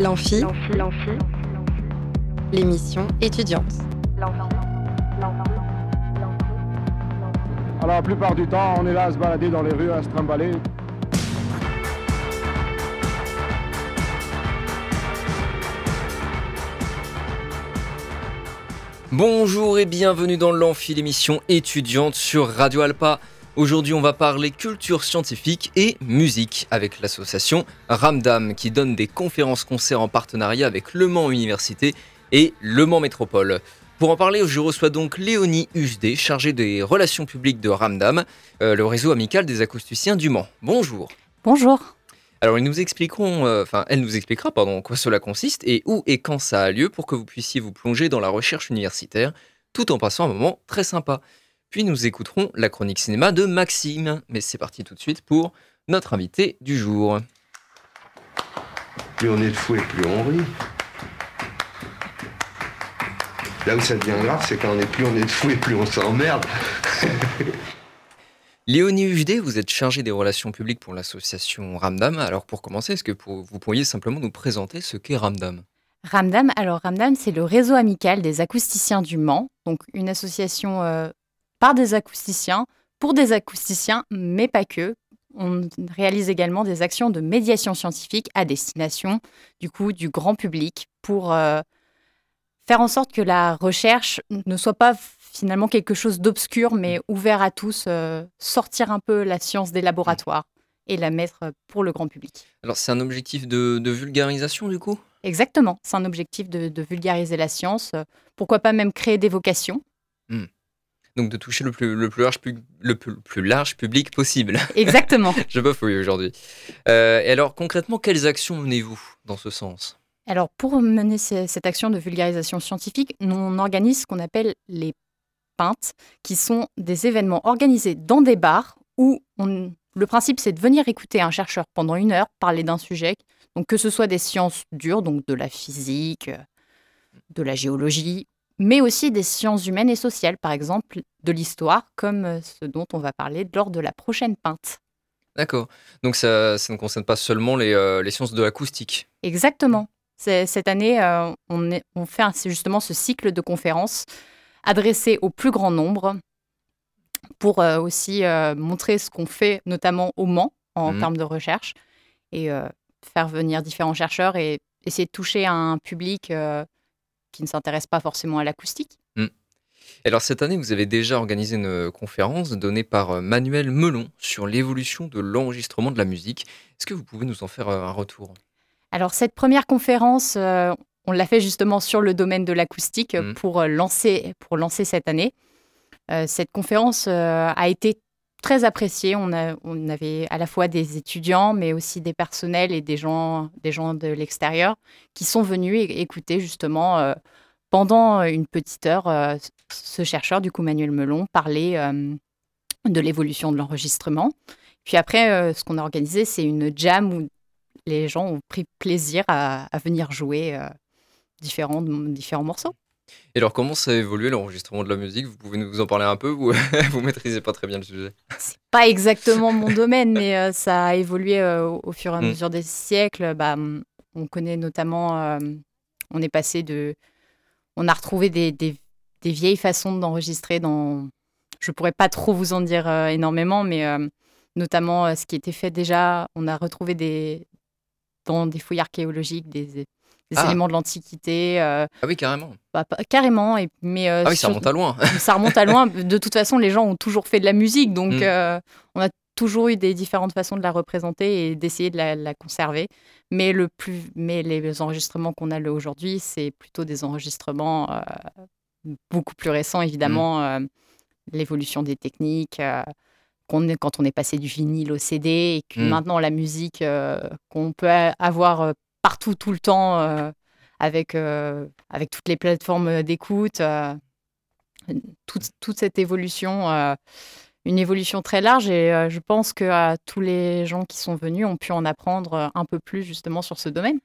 L'amphi, l'émission étudiante. Alors la plupart du temps, on est là à se balader dans les rues, à se trimballer. Bonjour et bienvenue dans l'Amphi, l'émission étudiante sur Radio Alpa. Aujourd'hui, on va parler culture scientifique et musique avec l'association Ramdam qui donne des conférences-concerts en partenariat avec Le Mans Université et Le Mans Métropole. Pour en parler, je reçois donc Léonie Husdé, chargée des relations publiques de Ramdam, euh, le réseau amical des acousticiens du Mans. Bonjour. Bonjour. Alors, ils nous expliqueront, euh, enfin, elle nous expliquera, pardon, en quoi cela consiste et où et quand ça a lieu pour que vous puissiez vous plonger dans la recherche universitaire, tout en passant un moment très sympa. Puis nous écouterons la chronique cinéma de Maxime. Mais c'est parti tout de suite pour notre invité du jour. Plus on est de fou et plus on rit. Là où ça devient grave, c'est quand on est plus on est de fou et plus on s'emmerde. Léonie Ugdé, vous êtes chargée des relations publiques pour l'association Ramdam. Alors pour commencer, est-ce que vous pourriez simplement nous présenter ce qu'est Ramdam? Ramdam, alors Ramdam, c'est le réseau amical des acousticiens du Mans, donc une association euh, par des acousticiens, pour des acousticiens, mais pas que. On réalise également des actions de médiation scientifique à destination du coup du grand public pour euh, faire en sorte que la recherche ne soit pas finalement quelque chose d'obscur, mais mm. ouvert à tous, euh, sortir un peu la science des laboratoires et la mettre pour le grand public. Alors c'est un objectif de, vulgarisation du coup? Exactement, c'est un objectif de, vulgariser la science. Pourquoi pas même créer des vocations mm. Donc de toucher le plus, le plus, large, le plus, large public possible. Exactement. Je bafouille aujourd'hui. Euh, et alors concrètement, quelles actions menez-vous dans ce sens? Alors, pour mener cette action de vulgarisation scientifique, on organise ce qu'on appelle les qui sont des événements organisés dans des bars où le principe c'est de venir écouter un chercheur pendant une heure parler d'un sujet, donc que ce soit des sciences dures, donc de la physique, euh, de la géologie, mais aussi des sciences humaines et sociales, par exemple de l'histoire, comme euh, ce dont on va parler lors de la prochaine peinte. D'accord. Donc ça, ne concerne pas seulement les, euh, sciences de l'acoustique. Exactement. Cette année, on, on, fait justement ce cycle de conférences adressé au plus grand nombre pour euh, aussi euh, montrer ce qu'on fait, notamment au Mans, en mmh. termes de recherche, et euh, faire venir différents chercheurs et essayer de toucher un public qui ne s'intéresse pas forcément à l'acoustique. Mmh. Alors cette année, vous avez déjà organisé une conférence donnée par Manuel Melon sur l'évolution de l'enregistrement de la musique. Est-ce que vous pouvez nous en faire un retour? Alors cette première conférence, on l'a fait justement sur le domaine de l'acoustique mmh. pour, euh, lancer, pour lancer cette année. Euh, cette conférence euh, a été très appréciée. On, on, avait à la fois des étudiants, mais aussi des personnels et des gens, des gens de l'extérieur qui sont venus écouter justement pendant une petite heure ce chercheur, du coup Manuel Melon, parler de l'évolution de l'enregistrement. Puis après, ce qu'on a organisé, c'est une jam où les gens ont pris plaisir à, à venir jouer différents, différents morceaux. Et alors, comment ça a évolué l'enregistrement de la musique? Vous pouvez nous en parler un peu ou vous maîtrisez pas très bien le sujet? C'est pas exactement mon domaine, mais euh, ça a évolué euh, au fur et à hmm. mesure des siècles. Bah, on connaît notamment, euh, on est passé de, on a retrouvé des, des, des vieilles façons d'enregistrer dans, je pourrais pas trop vous en dire énormément, mais notamment ce qui était fait déjà, on a retrouvé des, dans des fouilles archéologiques des des ah. éléments de l'Antiquité. Euh, ah oui, carrément. Bah, carrément. Et, mais, euh, ah oui, ça remonte à loin. ça remonte à loin. De toute façon, les gens ont toujours fait de la musique, donc mm. euh, on a toujours eu des différentes façons de la représenter et d'essayer de la, conserver. Mais, le plus, mais les enregistrements qu'on a aujourd'hui, c'est plutôt des enregistrements beaucoup plus récents, évidemment. Mm. L'évolution des techniques quand on est passé du vinyle au CD et que mm. maintenant la musique qu'on peut avoir partout, tout le temps, euh, avec, euh, avec toutes les plateformes d'écoute. Euh, toute, toute, cette évolution, une évolution très large. Et je pense que tous les gens qui sont venus ont pu en apprendre un peu plus justement sur ce domaine.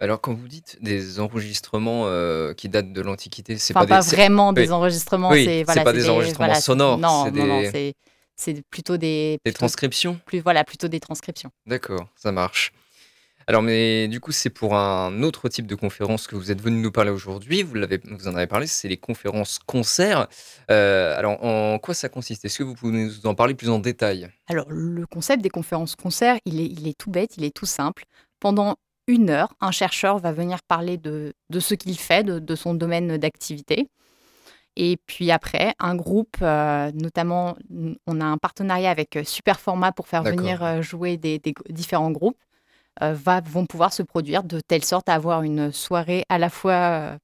Alors, quand vous dites des enregistrements qui datent de l'Antiquité, c'est pas, pas vraiment des enregistrements. Oui, c'est voilà, pas des, enregistrements sonores. Non, non, non, c'est plutôt des. Des transcriptions? plus, Voilà, plutôt des transcriptions. D'accord, ça marche. Alors, mais du coup, c'est pour un autre type de conférence que vous êtes venu nous parler aujourd'hui. Vous, l'avez, vous en avez parlé, c'est les conférences concerts. Euh, alors, en quoi ça consiste? Est-ce que vous pouvez nous en parler plus en détail? Alors, le concept des conférences concerts, il est, il est tout bête, il est tout simple. Pendant une heure, un chercheur va venir parler de, de ce qu'il fait, de, de son domaine d'activité. Et puis après, un groupe, euh, notamment, on a un partenariat avec Superformat pour faire D'accord. venir euh, jouer des, des différents groupes, va, vont pouvoir se produire de telle sorte à avoir une soirée à la fois euh,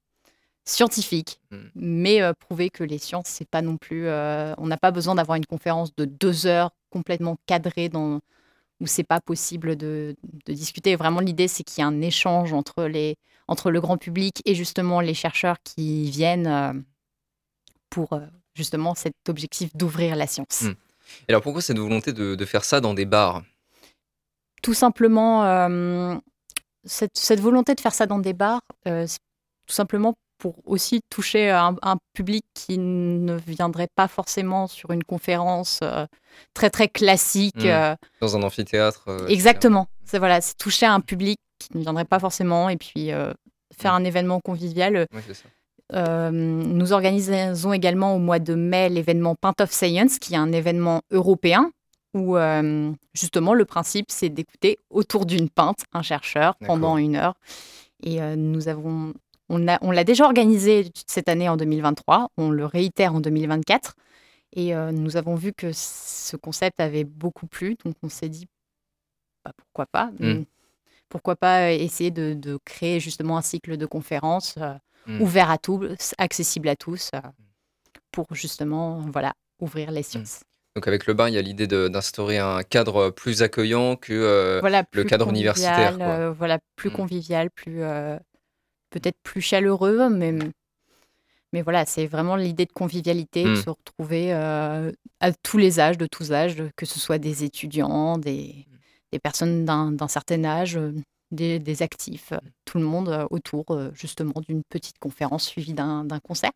scientifique, Mm. mais euh, prouver que les sciences, c'est pas non plus. euh, on n'a pas besoin d'avoir une conférence de deux heures complètement cadrée dans où c'est pas possible de, de discuter. Vraiment, l'idée, c'est qu'il y ait un échange entre, les, entre le grand public et justement les chercheurs qui viennent euh, pour euh, justement cet objectif d'ouvrir la science. Mm. Et alors, pourquoi cette volonté de, de faire ça dans des bars? Tout simplement, euh, cette, cette volonté de faire ça dans des bars, euh, tout simplement pour aussi toucher un, un public qui ne viendrait pas forcément sur une conférence euh, très très classique. Mm. euh, dans un amphithéâtre. Exactement. C'est voilà, c'est toucher un public qui ne viendrait pas forcément et puis faire un événement convivial. Ouais, c'est ça. Euh, nous organisons également au mois de mai l'événement Pint of Science, qui est un événement européen où euh, justement le principe c'est d'écouter autour d'une pinte un chercheur pendant une heure. Et euh, nous avons, on l'a déjà organisé cette année en 2023, on le réitère en 2024. Et euh, nous avons vu que ce concept avait beaucoup plu, donc on s'est dit bah, pourquoi pas. Mm. Pourquoi pas essayer de, de créer justement un cycle de conférences euh, Mm. ouvert à tous, accessible à tous, pour justement voilà ouvrir les sciences. Donc, avec le bar, il y a l'idée d'instaurer un cadre plus accueillant que. euh, voilà le cadre universitaire, quoi. euh, voilà plus Mm. convivial, plus euh, peut-être plus chaleureux, mais mais voilà c'est vraiment l'idée de convivialité, de Mm. se retrouver euh, à tous les âges, de tous âges, que ce soit des étudiants, des des personnes d'un certain âge. Des, des actifs, tout le monde autour justement d'une petite conférence suivie d'un concert.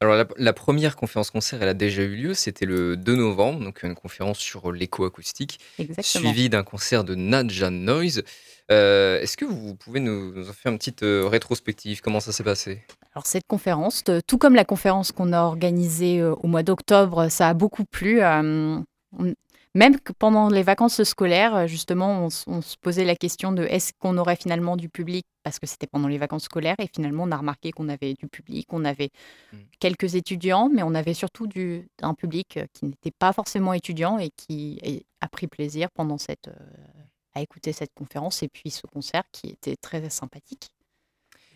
Alors, la, la première conférence concert, elle a déjà eu lieu. C'était le 2 novembre, donc une conférence sur l'éco-acoustique, Exactement. suivie d'un concert de Nadja Noise. Euh, Est-ce que vous pouvez nous, nous en faire une petite euh, rétrospective? Comment ça s'est passé? Alors cette conférence, de- tout comme la conférence qu'on a organisée euh, au mois d'octobre, ça a beaucoup plu. euh, on- même que pendant les vacances scolaires, euh, justement, on, se posait la question de est-ce qu'on aurait finalement du public? Parce que c'était pendant les vacances scolaires et finalement on a remarqué qu'on avait du public, on avait Mm. quelques étudiants, mais on avait surtout du, un public euh, qui n'était pas forcément étudiant et qui a pris plaisir pendant cette, euh, à écouter cette conférence et puis ce concert qui était très sympathique.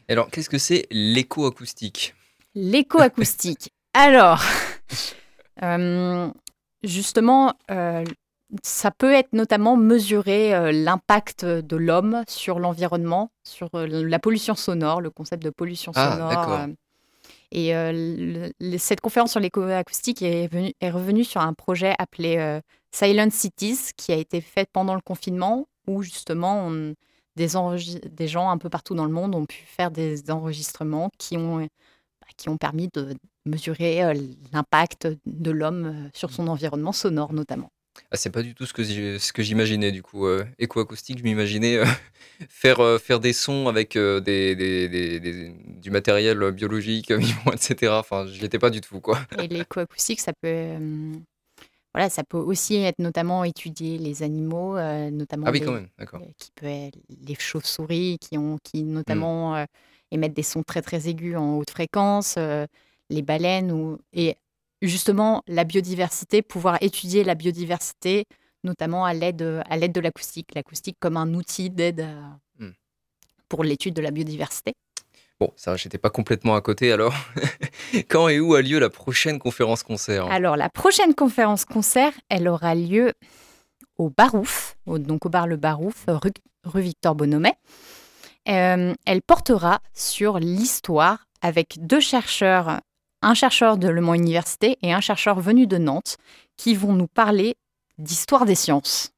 Alors, qu'est-ce que c'est l'éco-acoustique L'écoacoustique. Alors, euh, justement, euh, ça peut être notamment mesurer euh, l'impact de l'homme sur l'environnement, sur euh, la pollution sonore, le concept de pollution Ah, sonore. et le- le- cette conférence sur l'écoacoustique est, venue- est revenue sur un projet appelé Silent Cities, qui a été fait pendant le confinement, où justement on- des, des gens un peu partout dans le monde ont pu faire des enregistrements qui ont, qui ont permis de mesurer euh, l'impact de l'homme euh, sur son environnement sonore notamment. Ah, c'est pas du tout ce que j'ai- ce que j'imaginais du coup. Euh, éco-acoustique, je m'imaginais euh, faire, euh, faire des sons avec des, des- des- des- du matériel biologique, vivant, etc. Enfin, j'y étais pas du tout quoi. Et l'écoacoustique, ça peut, voilà, ça peut aussi être notamment étudier les animaux, notamment Ah oui, les- quand même, d'accord. qui peut être les chauves-souris qui ont Hmm. qui notamment euh, émettent des sons très très aigus en haute fréquence, euh, les baleines ou et justement la biodiversité, pouvoir étudier la biodiversité notamment à l'aide à l'aide de l'acoustique, l'acoustique comme un outil d'aide à- Hmm. pour l'étude de la biodiversité. Bon, ça, j'étais pas complètement à côté alors. Quand et où a lieu la prochaine conférence concert? Alors la prochaine conférence concert, elle aura lieu au Barouf, donc au bar Le Barouf, rue, rue Victor Bonomet. Euh, elle portera sur l'histoire avec deux chercheurs, un chercheur de Le Mans Université et un chercheur venu de Nantes, qui vont nous parler d'histoire des sciences.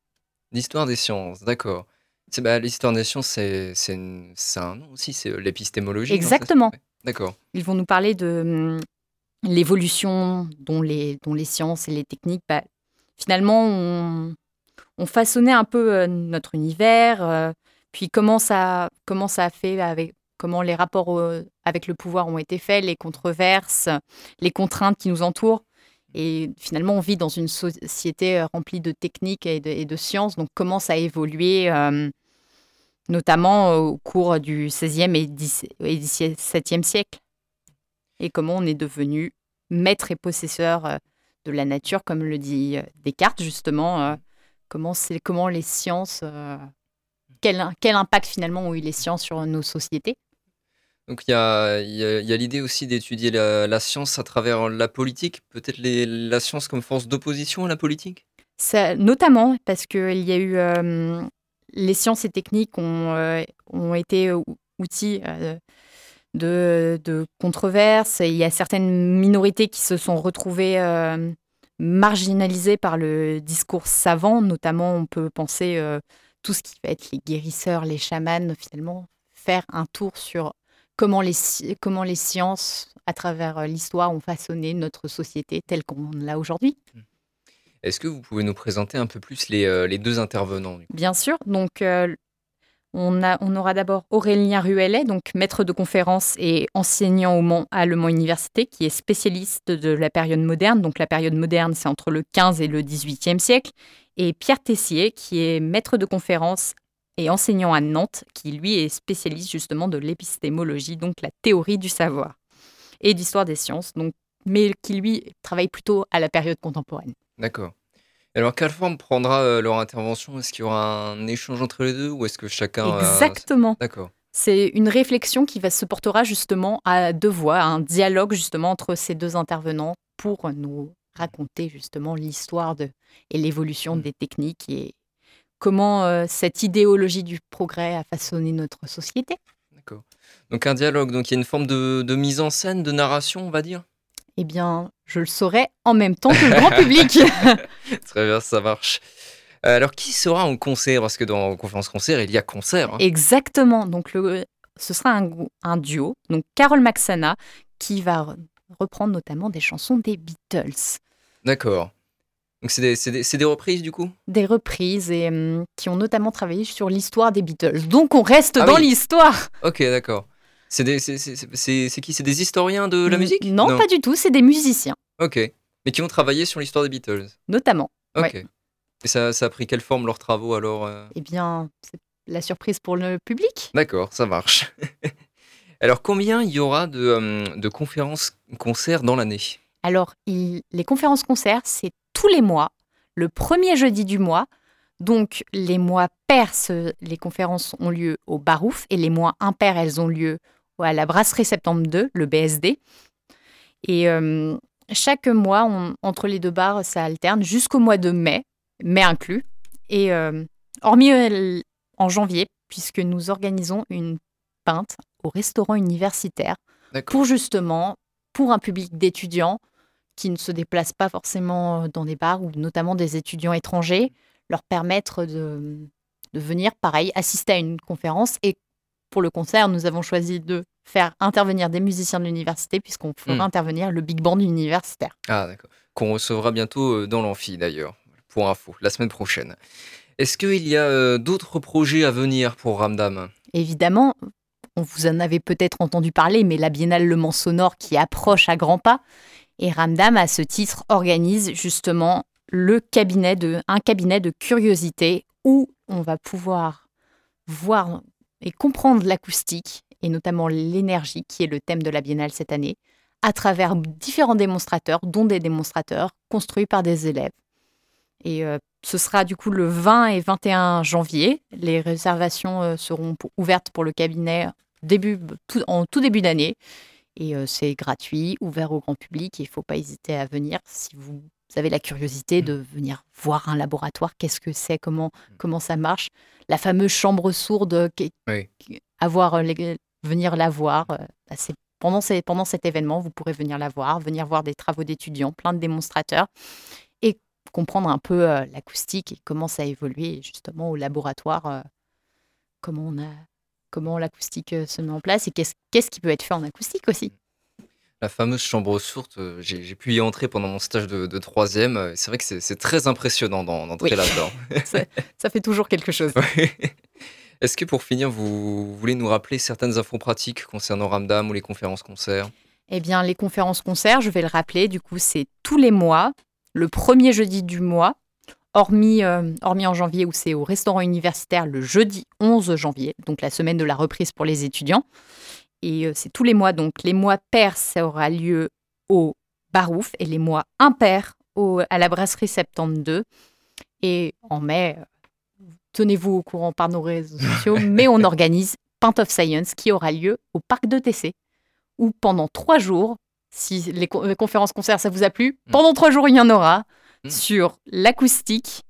L'histoire des sciences, d'accord. Bah, l'histoire des sciences, c'est un nom aussi, c'est euh, l'épistémologie. c'est- Exactement. ouais, D'accord. Ils vont nous parler de hum, l'évolution dont les, dont les sciences et les techniques, bah, finalement, ont, ont façonné un peu euh, notre univers, euh, puis comment ça, comment ça a fait avec comment les rapports avec le pouvoir ont été faits, les controverses, les contraintes qui nous entourent. Et finalement, on vit dans une société remplie de techniques et de, sciences. Donc, comment ça a évolué, notamment au cours du XVIe et XVIIe siècle? Et comment on est devenu maître et possesseur de la nature, comme le dit Descartes, justement. comment, comment les sciences quel, impact finalement ont eu les sciences sur nos sociétés? Donc il y a, l'idée aussi d'étudier la, science à travers la politique, peut-être la science comme force d'opposition à la politique? Notamment parce qu'il y a eu... Euh, les sciences et techniques ont, euh, ont été outils euh, de, de controverses. Il y a certaines minorités qui se sont retrouvées marginalisées par le discours savant. Notamment, on peut penser tout ce qui va être les guérisseurs, les chamans, finalement, faire un tour sur comment les, comment les sciences, à travers euh, l'histoire, ont façonné notre société telle qu'on l'a aujourd'hui. Mmh. Est-ce que vous pouvez nous présenter un peu plus les, euh, les deux intervenants Bien sûr. Donc, euh, on, a, on aura d'abord Aurélien Ruellet, donc maître de conférence et enseignant au Mans, à Le Mans Université, qui est spécialiste de la période moderne. Donc, la période moderne, c'est entre le 15 et le 18e siècle et Pierre Tessier, qui est maître de conférence et enseignant à Nantes, qui lui est spécialiste justement de l'épistémologie, donc la théorie du savoir, et d'histoire des sciences, donc, mais qui lui travaille plutôt à la période contemporaine. D'accord. Alors, quelle forme prendra euh, leur intervention? Est-ce qu'il y aura un échange entre les deux ou est-ce que chacun. Exactement. D'accord. C'est une réflexion qui va se portera justement à deux voix, un dialogue justement entre ces deux intervenants pour nous raconter justement l'histoire de, et l'évolution mmh. des techniques et comment euh, cette idéologie du progrès a façonné notre société. D'accord. Donc un dialogue, donc il y a une forme de, de, mise en scène, de narration, on va dire? Eh bien, je le saurai en même temps que le grand public. Très bien, ça marche. Euh, alors, qui sera en concert? Parce que dans conférence concert, il y a concert. Hein. Exactement. Donc, le, ce sera un, un duo. Donc, Carole Maxana, qui va reprendre notamment des chansons des Beatles. D'accord. Donc c'est des, des, reprises du coup? Des reprises et hum, qui ont notamment travaillé sur l'histoire des Beatles. Donc on reste ah dans l'histoire. Ok, d'accord. C'est qui? C'est des historiens de la musique? non, pas du tout, c'est des musiciens. Ok. Mais qui ont travaillé sur l'histoire des Beatles? Notamment. Ok. Et ça, ça, a pris quelle forme leurs travaux alors euh? Eh bien, c'est la surprise pour le public. D'accord, ça marche. alors combien il y aura de, hum, de conférences, concerts dans l'année? Alors, les conférences-concerts, c'est tous les mois, le premier jeudi du mois. Donc, les mois pairs, les conférences ont lieu au Barouf et les mois impairs, elles ont lieu à la Brasserie Septembre 2, le BSD. Et euh, chaque mois, entre les deux bars, ça alterne jusqu'au mois de mai, mai inclus. Et euh, hormis euh, en janvier, puisque nous organisons une peinte au restaurant universitaire pour justement, pour un public d'étudiants, qui ne se déplacent pas forcément dans des bars ou notamment des étudiants étrangers, leur permettre de, de venir, pareil, assister à une conférence. Et pour le concert, nous avons choisi de faire intervenir des musiciens de l'université puisqu'on fera hmm. intervenir le big band universitaire. Ah d'accord. Qu'on recevra bientôt dans l'amphi d'ailleurs, pour info, la semaine prochaine. Est-ce qu'il y a d'autres projets à venir pour Ramdam? Évidemment, on vous en avait peut-être entendu parler, mais la Biennale Le Mans Sonore qui approche à grands pas et Ramdam, à ce titre, organise justement le cabinet de, un cabinet de curiosité où on va pouvoir voir et comprendre l'acoustique et notamment l'énergie qui est le thème de la biennale cette année à travers différents démonstrateurs, dont des démonstrateurs construits par des élèves. Et euh, ce sera du coup le 20 et 21 janvier. Les réservations euh, seront ouvertes pour le cabinet début, en tout début d'année. Et c'est gratuit, ouvert au grand public. Il ne faut pas hésiter à venir si vous avez la curiosité mmh. de venir voir un laboratoire. Qu'est-ce que c'est? Comment, mmh. comment ça marche? La fameuse chambre sourde, avoir, venir la voir. Bah, pendant, pendant cet événement, vous pourrez venir la voir, venir voir des travaux d'étudiants, plein de démonstrateurs et comprendre un peu l'acoustique et comment ça a évolué justement au laboratoire, comment on a comment l'acoustique euh, se met en place et qu'est-ce qui peut être fait en acoustique aussi. La fameuse chambre sourde, euh, j'ai pu y entrer pendant mon stage de, troisième. Euh, c'est vrai que c'est très impressionnant d'entrer là-dedans. ça, fait toujours quelque chose. Est-ce que pour finir, vous voulez nous rappeler certaines infos pratiques concernant Ramdam ou les conférences-concerts Eh bien, les conférences-concerts, je vais le rappeler, du coup, c'est tous les mois, le premier jeudi du mois, hormis, euh, hormis en janvier où c'est au restaurant universitaire le jeudi 11 janvier, donc la semaine de la reprise pour les étudiants. Et euh, c'est tous les mois, donc les mois pairs, ça aura lieu au Barouf et les mois impairs au, à la brasserie 72. Et en mai, tenez-vous au courant par nos réseaux sociaux, mais on organise Pint of Science qui aura lieu au parc de TC, où pendant trois jours, si les, co- les conférences-concerts, ça vous a plu, Mm. pendant trois jours, il y en aura Mm. sur l'acoustique,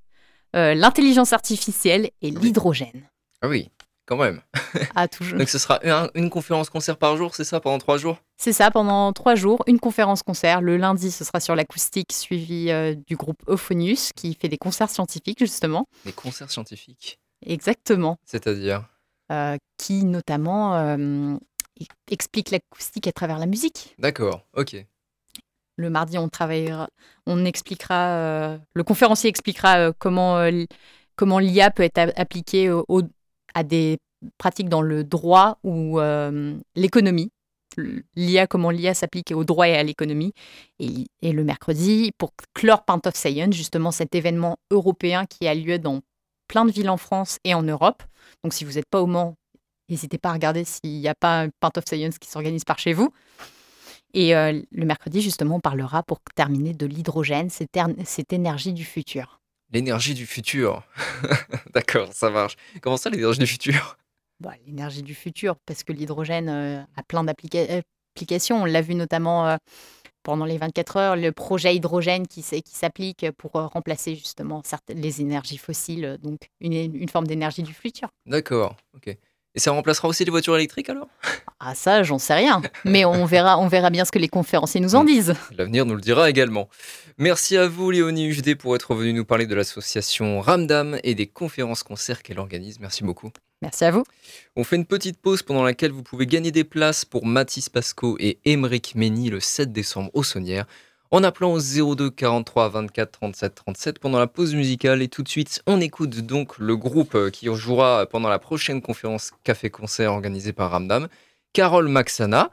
euh, l'intelligence artificielle et Oui. l'hydrogène. Ah oui, quand même. Ah, toujours. Donc ce sera un- une conférence-concert par jour, c'est ça, pendant trois jours? C'est ça, pendant trois jours, une conférence-concert. Le lundi, ce sera sur l'acoustique, suivi euh, du groupe Euphonius, qui fait des concerts scientifiques, justement. Des concerts scientifiques. Exactement. C'est-à-dire? Euh, qui, notamment, euh, explique l'acoustique à travers la musique. D'accord, ok. Le mardi, on travaillera, on expliquera, le conférencier expliquera comment, comment l'IA peut être appliquée au- au- à des pratiques dans le droit ou euh, l'économie. L'IA, comment l'IA s'applique au droit et à l'économie. Et, le mercredi, pour clore Pint of Science, justement cet événement européen qui a lieu dans plein de villes en France et en Europe. Donc si vous n'êtes pas au Mans, n'hésitez pas à regarder s'il n'y a pas Pint of Science qui s'organise par chez vous. Et euh, le mercredi, justement, on parlera pour terminer de l'hydrogène, cette, er- cette énergie du futur. L'énergie du futur. D'accord, ça marche. Comment ça, l'énergie du futur? Bah, l'énergie du futur, parce que l'hydrogène euh, a plein d'applica- applications. On l'a vu notamment euh, pendant les 24 heures, le projet hydrogène qui s'applique pour euh, remplacer justement certaines, les énergies fossiles, donc une, une forme d'énergie du futur. D'accord, ok. Et ça remplacera aussi les voitures électriques alors? Ah ça, j'en sais rien. Mais on verra, on verra bien ce que les conférenciers nous en disent. L'avenir nous le dira également. Merci à vous, Léonie UJD, pour être venu nous parler de l'association Ramdam et des conférences-concerts qu'elle organise. Merci beaucoup. Merci à vous. On fait une petite pause pendant laquelle vous pouvez gagner des places pour Mathis Pasco et Émeric Mény le 7 décembre au Saunière en appelant au 02 43 24 37 37 pendant la pause musicale. Et tout de suite, on écoute donc le groupe qui jouera pendant la prochaine conférence café-concert organisée par Ramdam, Carole Maxana.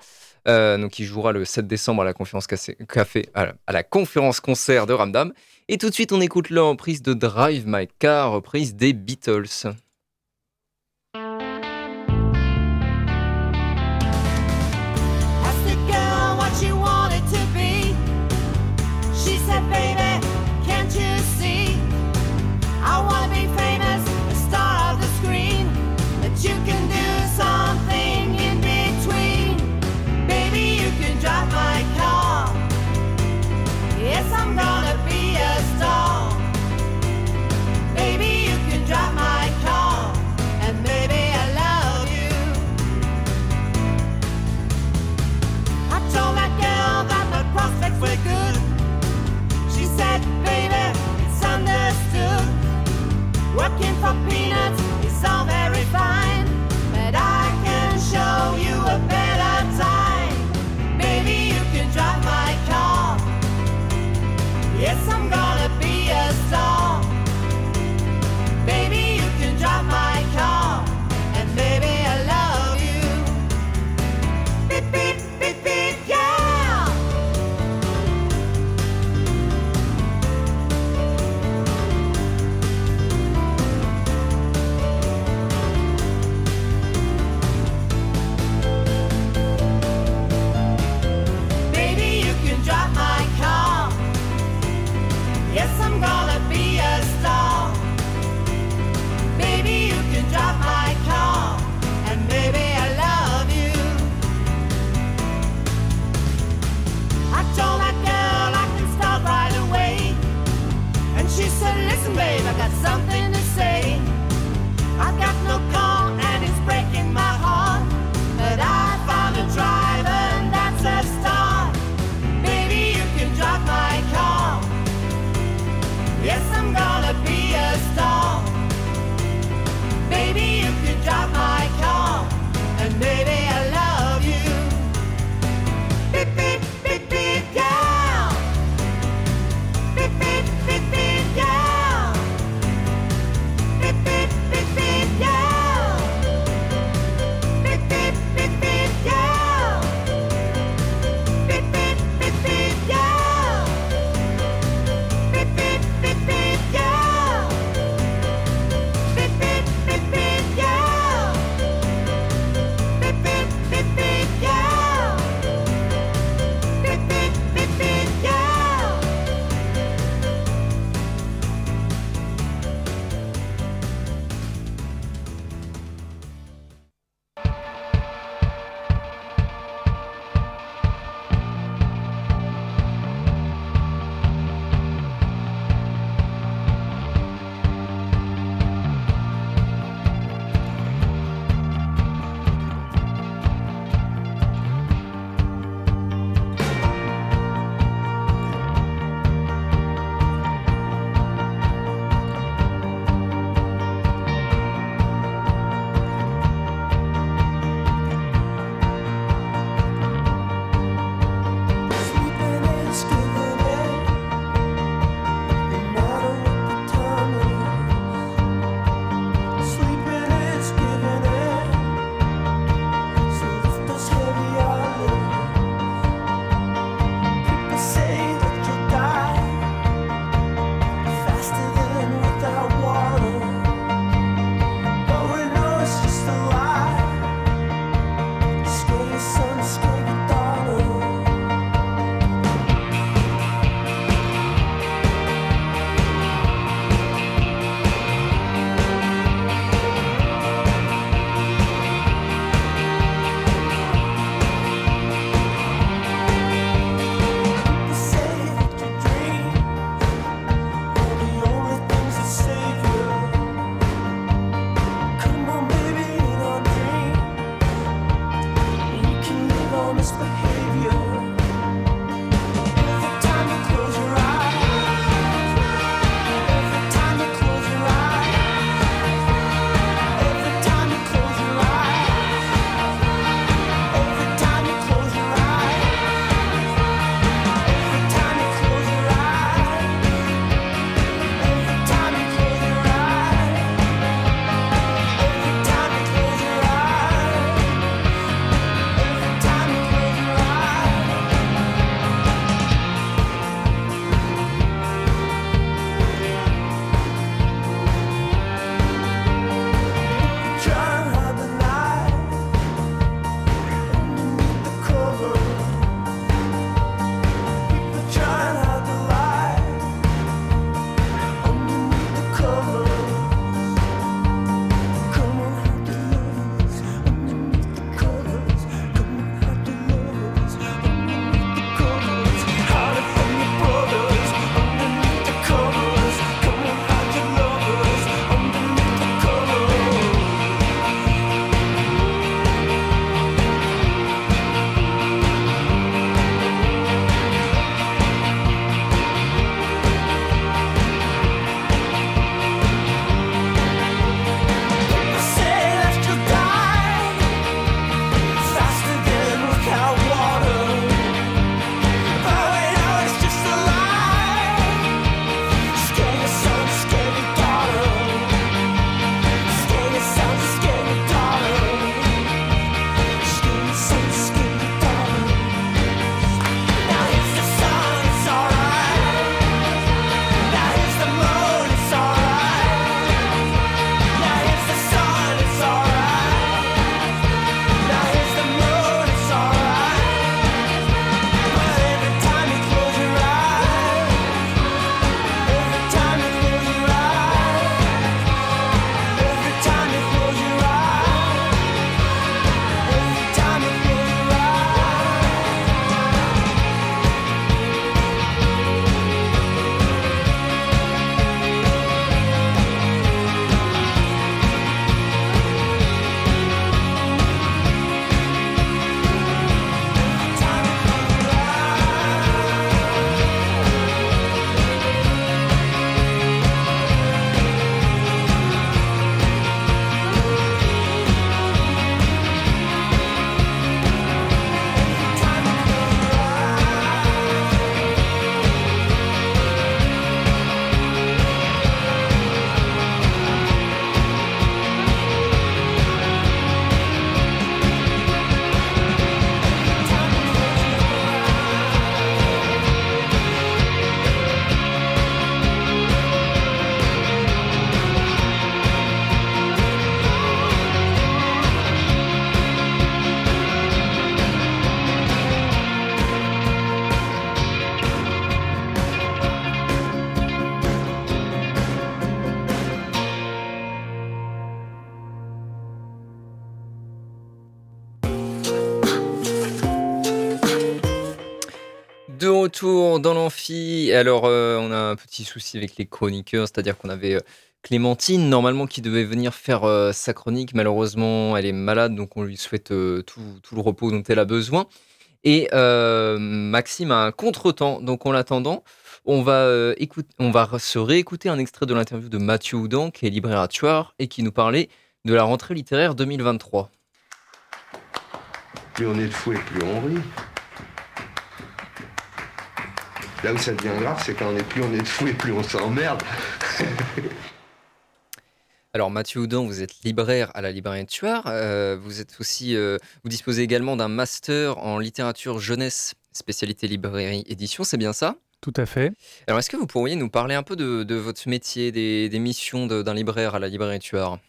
euh, donc qui jouera le 7 décembre à la conférence café, à la, à la conférence concert de Ramdam. Et tout de suite, on écoute leur reprise de Drive My Car, reprise des Beatles. promised the retour dans l'amphi. Alors, euh, on a un petit souci avec les chroniqueurs, c'est-à-dire qu'on avait euh, Clémentine, normalement, qui devait venir faire euh, sa chronique. Malheureusement, elle est malade, donc on lui souhaite tout, le repos dont elle a besoin. Et Maxime a un contretemps, donc en l'attendant, on va, on va se réécouter un extrait de l'interview de Mathieu Houdan, qui est libraire à Tuar, et qui nous parlait de la rentrée littéraire 2023. Plus on est de fou et plus on rit. Là où ça devient grave, c'est quand on est plus on est de fou et plus on s'emmerde. Alors Mathieu Houdan, vous êtes libraire à la librairie de Tuar. Euh, vous êtes aussi, euh, vous disposez également d'un master en littérature jeunesse, spécialité librairie édition. C'est bien ça? Tout à fait. Alors est-ce que vous pourriez nous parler un peu de, de votre métier, des, des missions de- d'un libraire à la librairie de Tuar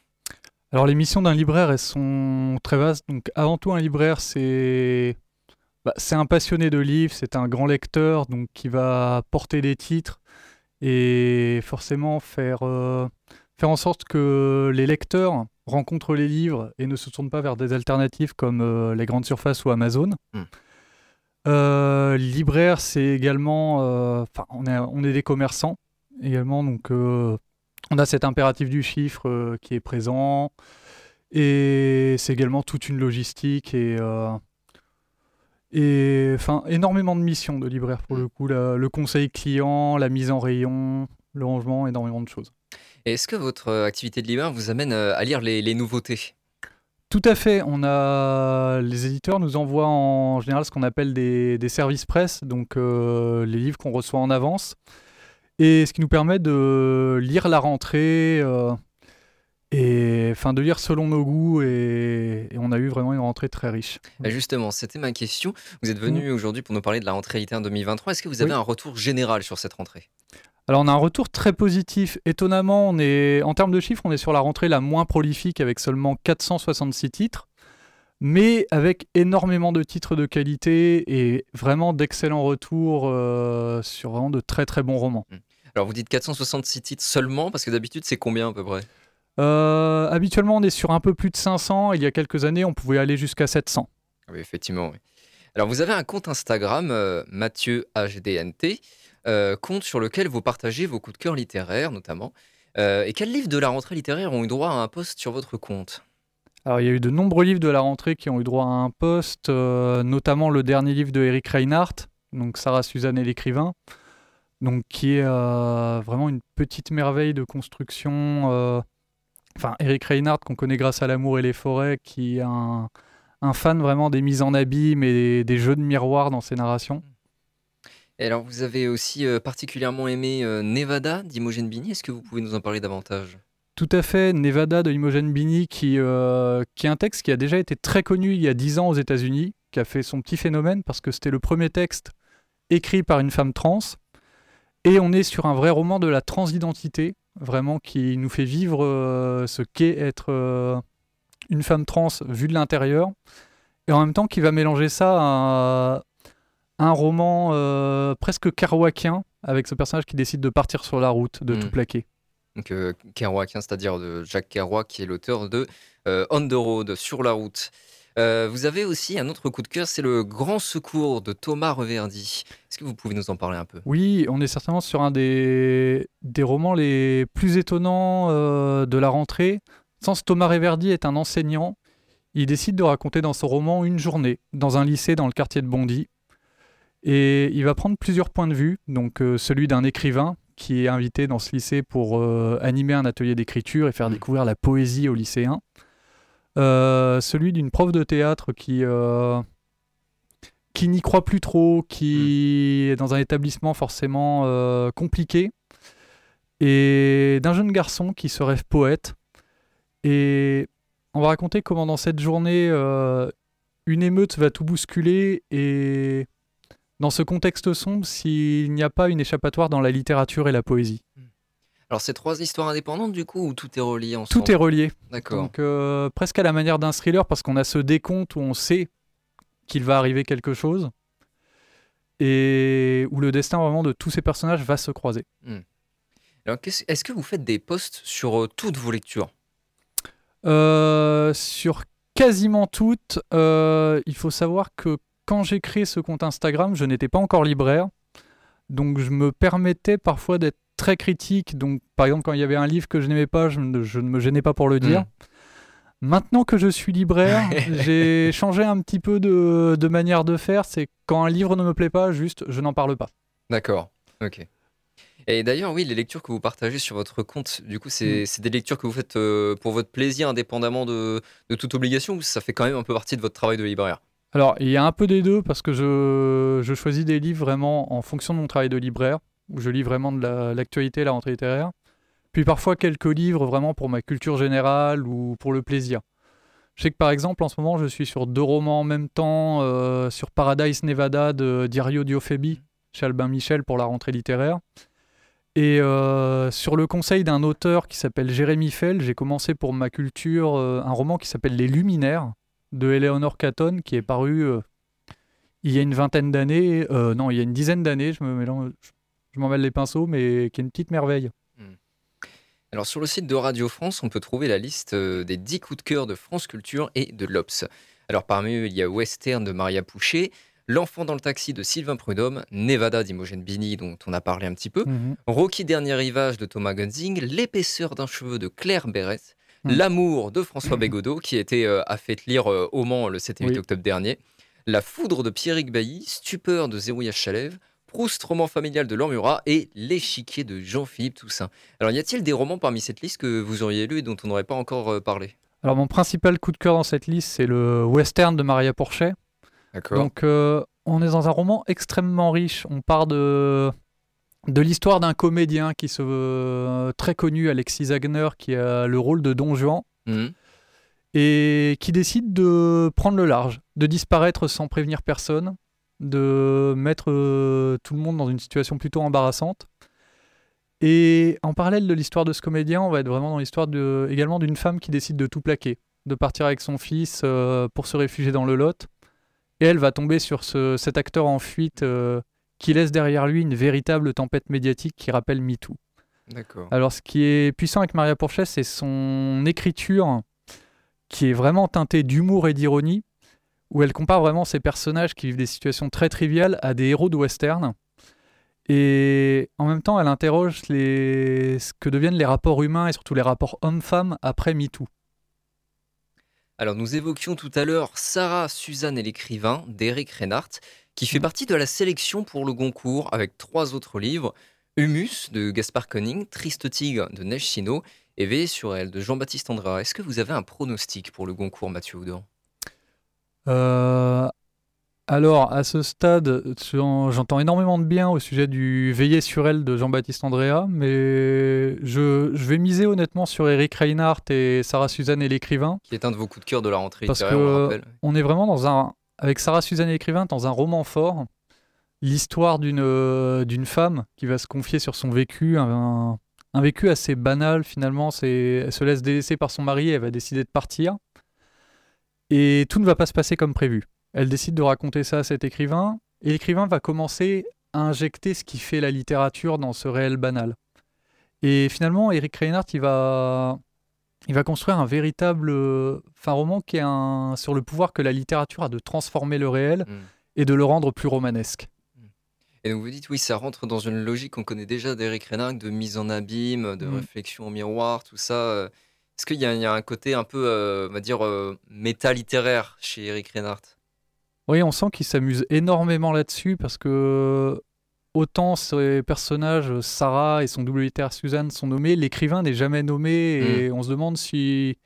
Alors les missions d'un libraire, elles sont très vastes. Donc avant tout, un libraire, c'est bah, c'est un passionné de livres, c'est un grand lecteur, donc qui va porter des titres et forcément faire, euh, faire en sorte que les lecteurs rencontrent les livres et ne se tournent pas vers des alternatives comme euh, les grandes surfaces ou Amazon. Hmm. Euh, libraire, c'est également, enfin, on est, on est des commerçants également, donc on a cet impératif du chiffre qui est présent. Et c'est également toute une logistique et, et enfin, énormément de missions de libraire pour le coup. La- le conseil client, la mise en rayon, le rangement, énormément de choses. Est-ce que votre euh, activité de libraire vous amène euh, à lire les, les nouveautés? Tout à fait. On a les éditeurs nous envoient en général ce qu'on appelle des, des services presse, donc euh, les livres qu'on reçoit en avance, et ce qui nous permet de lire la rentrée euh, et enfin de lire selon nos goûts. Et, et on a eu vraiment une rentrée très riche. Bah, Justement, c'était ma question. Vous êtes venu aujourd'hui pour nous parler de la rentrée littéraire 2023. Est-ce que vous avez Oui. un retour général sur cette rentrée? Alors on a un retour très positif. Étonnamment, on est en termes de chiffres, on est sur la rentrée la moins prolifique avec seulement 466 titres, mais avec énormément de titres de qualité et vraiment d'excellents retours euh, sur vraiment de très très bons romans. Alors vous dites 466 titres seulement, parce que d'habitude c'est combien à peu près? Euh, habituellement, on est sur un peu plus de 500. Il y a quelques années, on pouvait aller jusqu'à 700. Ah Oui, effectivement. oui. Alors, vous avez un compte Instagram, euh, Mathieu HDNT, euh, compte sur lequel vous partagez vos coups de cœur littéraires, notamment. Euh, et quels livres de la rentrée littéraire ont eu droit à un post sur votre compte? Alors, il y a eu de nombreux livres de la rentrée qui ont eu droit à un poste, euh, notamment le dernier livre de Eric Reinhardt, donc Sarah Suzanne et l'écrivain, donc qui est vraiment une petite merveille de construction. Enfin, Eric Reinhardt, qu'on connaît grâce à L'amour et les forêts, qui est un, un fan vraiment des mises en abîme et des, des jeux de miroir dans ses narrations. Et alors, vous avez aussi euh, particulièrement aimé euh, Nevada d'Imogen Bini. Est-ce que vous pouvez nous en parler davantage? Tout à fait, Nevada de Imogen Bini, qui, euh, qui est un texte qui a déjà été très connu il y a 10 ans aux États-Unis, qui a fait son petit phénomène parce que c'était le premier texte écrit par une femme trans. Et on est sur un vrai roman de la transidentité, vraiment qui nous fait vivre euh, ce qu'est être euh, une femme trans vue de l'intérieur. Et en même temps qui va mélanger ça à un roman euh, presque kerouacien, avec ce personnage qui décide de partir sur la route, de Mm. tout plaquer. Donc, Kerouac, hein, c'est-à-dire de Jacques Kerouac, qui est l'auteur de On the Road, Sur la route. Euh, vous avez aussi un autre coup de cœur, c'est le Grand Secours de Thomas Reverdy. Est-ce que vous pouvez nous en parler un peu? Oui, on est certainement sur un des, des romans les plus étonnants euh, de la rentrée. Sans Thomas Reverdy est un enseignant. Il décide de raconter dans son roman une journée dans un lycée dans le quartier de Bondy. Et il va prendre plusieurs points de vue, donc euh, celui d'un écrivain qui est invité dans ce lycée pour animer un atelier d'écriture et faire découvrir la poésie aux lycéens. Euh, celui d'une prof de théâtre qui, euh, qui n'y croit plus trop, qui est dans un établissement forcément euh, compliqué, et d'un jeune garçon qui se rêve poète. Et on va raconter comment dans cette journée, une émeute va tout bousculer, et dans ce contexte sombre, s'il n'y a pas une échappatoire dans la littérature et la poésie. Alors, c'est trois histoires indépendantes du coup, ou tout est relié ensemble? Tout est relié. D'accord. Donc euh, presque à la manière d'un thriller parce qu'on a ce décompte où on sait qu'il va arriver quelque chose et où le destin vraiment de tous ces personnages va se croiser. Alors, qu'est-ce- est-ce que vous faites des posts sur euh, toutes vos lectures? Euh, sur quasiment toutes, il faut savoir que quand j'ai créé ce compte Instagram, je n'étais pas encore libraire. Donc je me permettais parfois d'être très critique. Donc par exemple, quand il y avait un livre que je n'aimais pas, je ne, je ne me gênais pas pour le dire. Mm. Maintenant que je suis libraire, j'ai changé un petit peu de, de manière de faire. C'est quand un livre ne me plaît pas, juste je n'en parle pas. D'accord, ok. Et d'ailleurs, oui, les lectures que vous partagez sur votre compte, du coup, c'est c'est des lectures que vous faites euh, pour votre plaisir, indépendamment de, de toute obligation, ou ça fait quand même un peu partie de votre travail de libraire? Alors, il y a un peu des deux parce que je, je choisis des livres vraiment en fonction de mon travail de libraire, où je lis vraiment de la- l'actualité, la rentrée littéraire. Puis parfois quelques livres vraiment pour ma culture générale ou pour le plaisir. Je sais que par exemple, en ce moment, je suis sur deux romans en même temps, euh, sur Paradise Nevada de Diario Diofebi, chez Albin Michel pour la rentrée littéraire. Et euh, sur le conseil d'un auteur qui s'appelle Jérémy Fell, j'ai commencé pour ma culture euh, un roman qui s'appelle Les Luminaires de Eleanor Catton qui est paru il y a une vingtaine d'années, non, il y a une dizaine d'années, je me mélange, je m'en mêle les pinceaux, mais qui est une petite merveille. Alors, sur le site de Radio France, on peut trouver la liste euh, des 10 coups de cœur de France Culture et de l'Obs. Alors, parmi eux, il y a Western de Maria Pouchet, L'enfant dans le taxi de Sylvain Prudhomme, Nevada d'Imogen Bini, dont on a parlé un petit peu, Rocky Dernier Rivage de Thomas Gunzing, L'épaisseur d'un cheveu de Claire Berès, Mm. L'amour de François Bégodeau, qui a été euh, a fait lire euh, au Mans le 7 et 8 Oui. octobre dernier, La foudre de Pierrick Bailly, Stupeur de Zérouillage Chalève, Proust, roman familial de Laure Murat et L'échiquier de Jean-Philippe Toussaint. Alors, y a-t-il des romans parmi cette liste que vous auriez lu et dont on n'aurait pas encore euh, parlé? Alors mon principal coup de cœur dans cette liste, c'est le western de Maria Porchet. D'accord. Donc euh, on est dans un roman extrêmement riche. On part de, de l'histoire d'un comédien qui se veut très connu, Alexis Zagner, qui a le rôle de Don Juan, Mhm. et qui décide de prendre le large, de disparaître sans prévenir personne, de mettre euh, tout le monde dans une situation plutôt embarrassante. Et en parallèle de l'histoire de ce comédien, on va être vraiment dans l'histoire de- également d'une femme qui décide de tout plaquer, de partir avec son fils euh, pour se réfugier dans le Lot. Et elle va tomber sur ce- cet acteur en fuite euh, qui laisse derrière lui une véritable tempête médiatique qui rappelle MeToo. D'accord. Alors, ce qui est puissant avec Maria Porchet, c'est son écriture qui est vraiment teintée d'humour et d'ironie, où elle compare vraiment ces personnages qui vivent des situations très triviales à des héros de western. Et en même temps, elle interroge les... ce que deviennent les rapports humains et surtout les rapports hommes-femmes après MeToo. Alors, nous évoquions tout à l'heure Sarah, Suzanne et l'écrivain d'Éric Reinhardt, qui fait partie de la sélection pour le Goncourt avec trois autres livres Humus de Gaspard Koenig, Triste Tigre de Neige Sino et Veillez sur elle de Jean-Baptiste Andra. Est-ce que vous avez un pronostic pour le Goncourt, Mathieu Houdon? Euh, alors, à ce stade, j'en- j'entends énormément de bien au sujet du Veiller sur elle de Jean-Baptiste Andrea, mais je, je vais miser honnêtement sur Eric Reinhardt et Sarah Suzanne et l'écrivain. Qui est un de vos coups de cœur de la rentrée Parce littéraire, on le que-. On est vraiment dans un, avec Sarah Suzanne et l'écrivain, dans un roman fort. L'histoire d'une euh, d'une femme qui va se confier sur son vécu, un, un vécu assez banal finalement. C'est, elle se laisse délaisser par son mari, elle va décider de partir. Et tout ne va pas se passer comme prévu. Elle décide de raconter ça à cet écrivain, et l'écrivain va commencer à injecter ce qui fait la littérature dans ce réel banal. Et finalement, Eric Reinhardt, il va, il va construire un véritable euh, enfin, roman qui est un, sur le pouvoir que la littérature a de transformer le réel Mm. et de le rendre plus romanesque. Et donc vous dites, oui, ça rentre dans une logique qu'on connaît déjà d'Éric Reinhardt, de mise en abîme, de Mm. réflexion au miroir, tout ça. Euh. Est-ce qu'il y, a- il y a un côté un peu, euh, on va dire, euh, méta-littéraire chez Éric Reinhardt? Oui, on sent qu'il s'amuse énormément là-dessus parce que autant ces personnages, Sarah et son double littéraire Suzanne, sont nommés, l'écrivain n'est jamais nommé et on se demande si,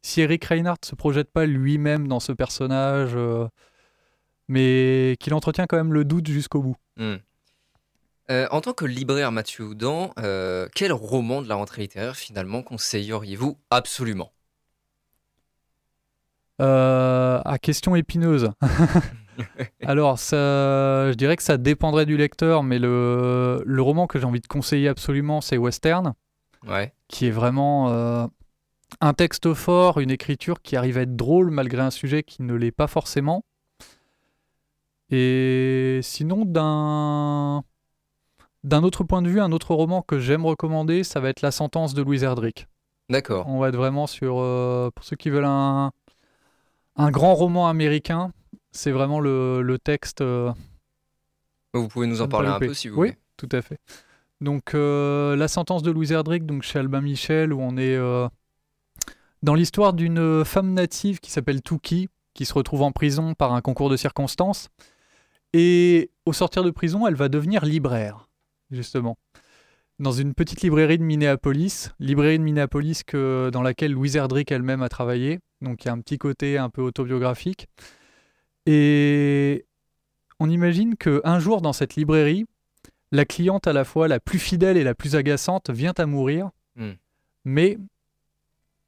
si Eric Reinhardt se projette pas lui-même dans ce personnage, euh, mais qu'il entretient quand même le doute jusqu'au bout. Hmm. Euh, en tant que libraire Mathieu Houdan, euh, quel roman de la rentrée littéraire finalement conseilleriez-vous absolument? Euh, à question épineuse. Alors, ça, je dirais que ça dépendrait du lecteur, mais le, le roman que j'ai envie de conseiller absolument, c'est Western, Ouais. qui est vraiment euh, un texte fort, une écriture qui arrive à être drôle malgré un sujet qui ne l'est pas forcément. Et sinon, d'un d'un autre point de vue, un autre roman que j'aime recommander, ça va être La sentence de Louise Erdrich. D'accord. On va être vraiment sur, euh, pour ceux qui veulent un, un grand roman américain, c'est vraiment le, le texte. euh, Vous pouvez nous en parler un peu si vous Oui. voulez. tout à fait. Donc euh, la sentence de Louise Erdrich, donc chez Albin Michel, où on est dans l'histoire d'une femme native qui s'appelle Touki, qui se retrouve en prison par un concours de circonstances. Et au sortir de prison, elle va devenir libraire, justement. Dans une petite librairie de Minneapolis, librairie de Minneapolis que, dans laquelle Louise Erdrich elle-même a travaillé. Donc il y a un petit côté un peu autobiographique. Et on imagine qu'un jour dans cette librairie, la cliente à la fois la plus fidèle et la plus agaçante vient à mourir, Hmm. mais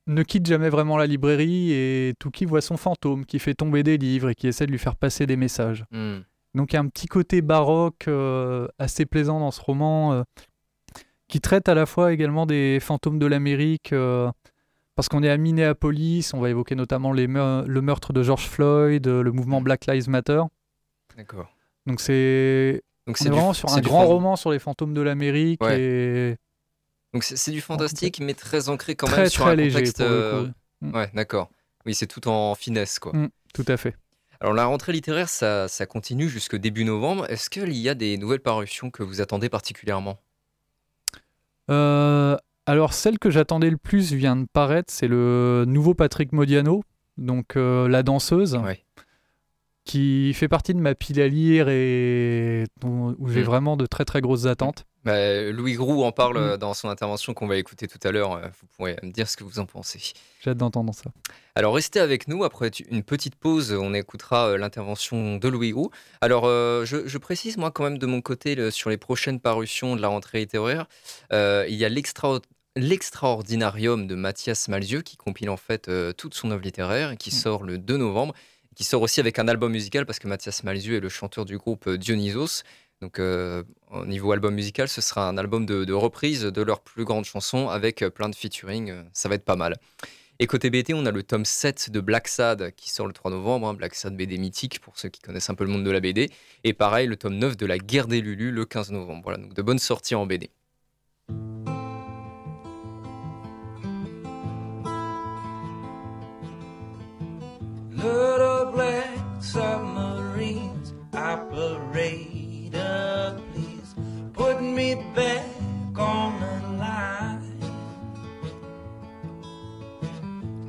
ne quitte jamais vraiment la librairie et Touki voit son fantôme qui fait tomber des livres et qui essaie de lui faire passer des messages. Hmm. Donc il y a un petit côté baroque euh, assez plaisant dans ce roman euh, qui traite à la fois également des fantômes de l'Amérique euh, parce qu'on est à Minneapolis, on va évoquer notamment les meur- le meurtre de George Floyd, le mouvement Black Lives Matter. D'accord. Donc c'est vraiment sur un grand roman sur les fantômes de l'Amérique Ouais. et Donc c'est du fantastique, mais très ancré quand très même sur très un léger contexte. coup. Ouais, d'accord. Oui, c'est tout en finesse, quoi. Mm, tout à fait. Alors la rentrée littéraire, ça, ça continue jusque début novembre. Est-ce qu'il y a des nouvelles parutions que vous attendez particulièrement? Euh, alors celle que j'attendais le plus vient de paraître, c'est le nouveau Patrick Modiano, donc euh, la danseuse, Ouais. qui fait partie de ma pile à lire et où j'ai Mm. vraiment de très très grosses attentes. Bah, Louis Groux en parle Mm. euh, dans son intervention qu'on va écouter tout à l'heure. Euh, Vous pourrez me dire ce que vous en pensez. J'ai hâte d'entendre ça. Alors restez avec nous, après une petite pause, on écoutera euh, l'intervention de Louis Roux. Alors euh, je, je précise moi quand même de mon côté le- sur les prochaines parutions de la rentrée littéraire, euh, il y a l'extra- l'extraordinarium de Mathias Malzieu qui compile en fait euh, toute son œuvre littéraire et qui Mm. sort le 2 novembre, qui sort aussi avec un album musical parce que Mathias Malzieu est le chanteur du groupe Dionysos. Donc euh, au niveau album musical, ce sera un album de, reprises de leurs plus grandes chansons avec euh, plein de featuring, euh, ça va être pas mal. Et côté BT, on a le tome 7 de Black Sad qui sort le 3 novembre. hein, Black Sad BD mythique pour ceux qui connaissent un peu le monde de la BD. Et pareil, le tome 9 de La Guerre des Lulus le 15 novembre. Voilà, donc de bonnes sorties en BD.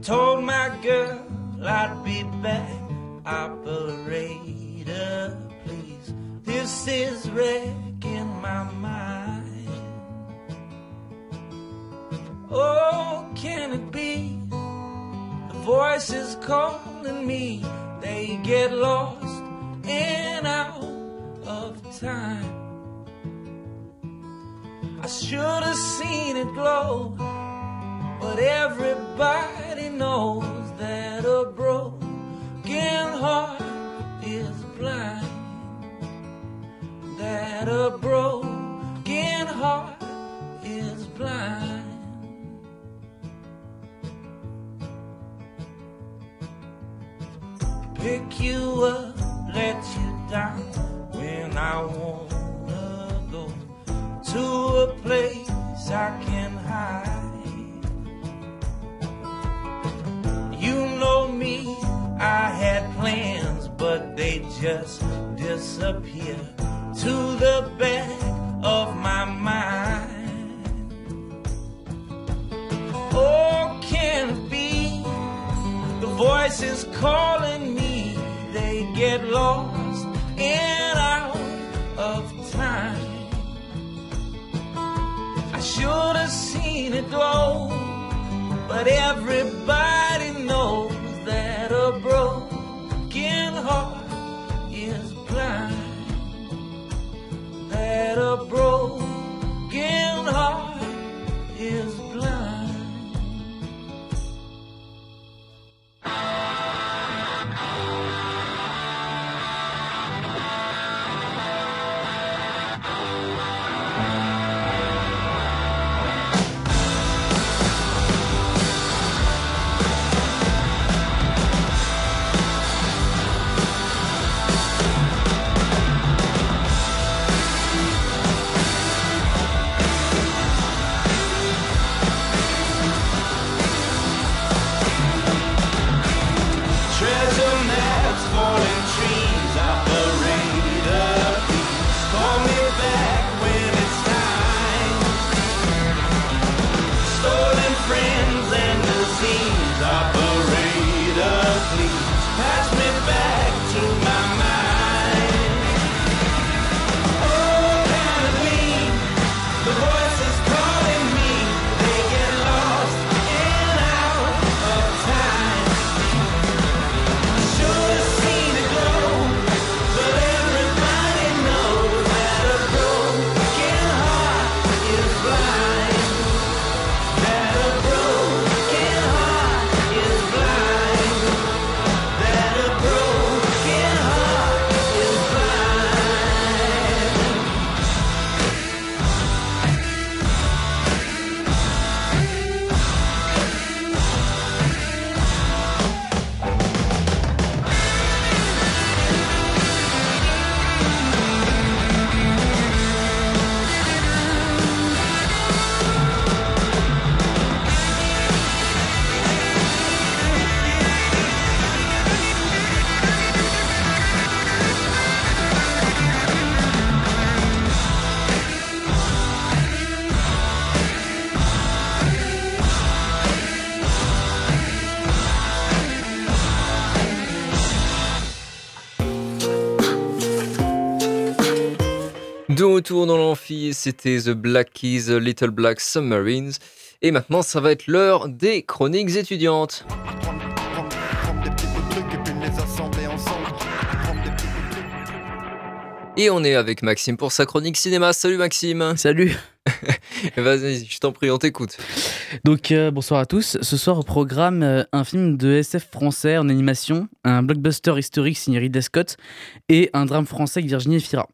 Told my girl I'd be back, operator, please. This is wrecking my mind. Oh, can it be? The voices calling me, they get lost and out of time. I should have seen it glow, but everybody knows that a broken heart is blind. That a broken heart is blind. pick you up, let you down when I wanna go to a place I can hide. I had plans, but they just disappear to the back of my mind. Oh, can it be? The voices calling me, they get lost and out of time. I should have seen it glow, but everybody Papa. C'était The Black Keys, Little Black Submarines. Et maintenant, ça va être l'heure des chroniques étudiantes. Et on est avec Maxime pour sa chronique cinéma. Salut Maxime. Salut. Vas-y, je t'en prie, on t'écoute. Donc euh, bonsoir à tous. Ce soir au programme euh, un film de SF français en animation, un blockbuster historique signé Ridley Scott et un drame français avec Virginie Efira.